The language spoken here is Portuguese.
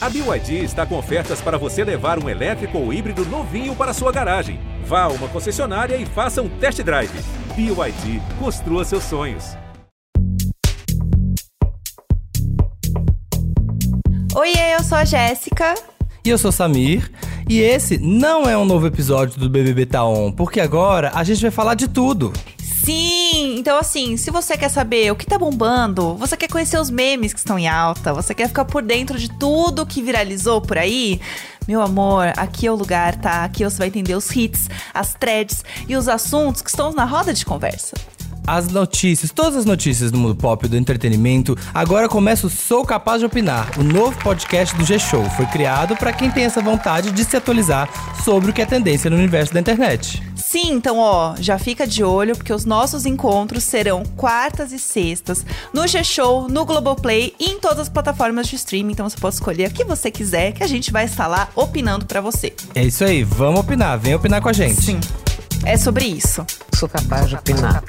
A BYD está com ofertas para você levar um elétrico ou híbrido novinho para sua garagem. Vá a uma concessionária e faça um test drive. BYD, construa seus sonhos. Oiê, eu sou a Jéssica. E eu sou Samir. E esse não é um novo episódio do BBB Tá On, porque agora a gente vai falar de tudo. Sim, então assim, se você quer saber o que tá bombando, você quer conhecer os memes que estão em alta, você quer ficar por dentro de tudo que viralizou por aí, meu amor, aqui é o lugar, tá? Aqui você vai entender os hits, as threads e os assuntos que estão na roda de conversa as notícias, todas as notícias do mundo pop e do entretenimento. Agora começa o Sou Capaz de Opinar, o novo podcast do G-Show. Foi criado para quem tem essa vontade de se atualizar sobre o que é tendência no universo da internet. Sim, então ó, já fica de olho porque os nossos encontros serão quartas e sextas no G-Show, no Globoplay e em todas as plataformas de streaming. Então você pode escolher o que você quiser que a gente vai estar lá opinando para você. É isso aí, vamos opinar, vem opinar com a gente. Sim. É sobre isso. Sou capaz de opinar.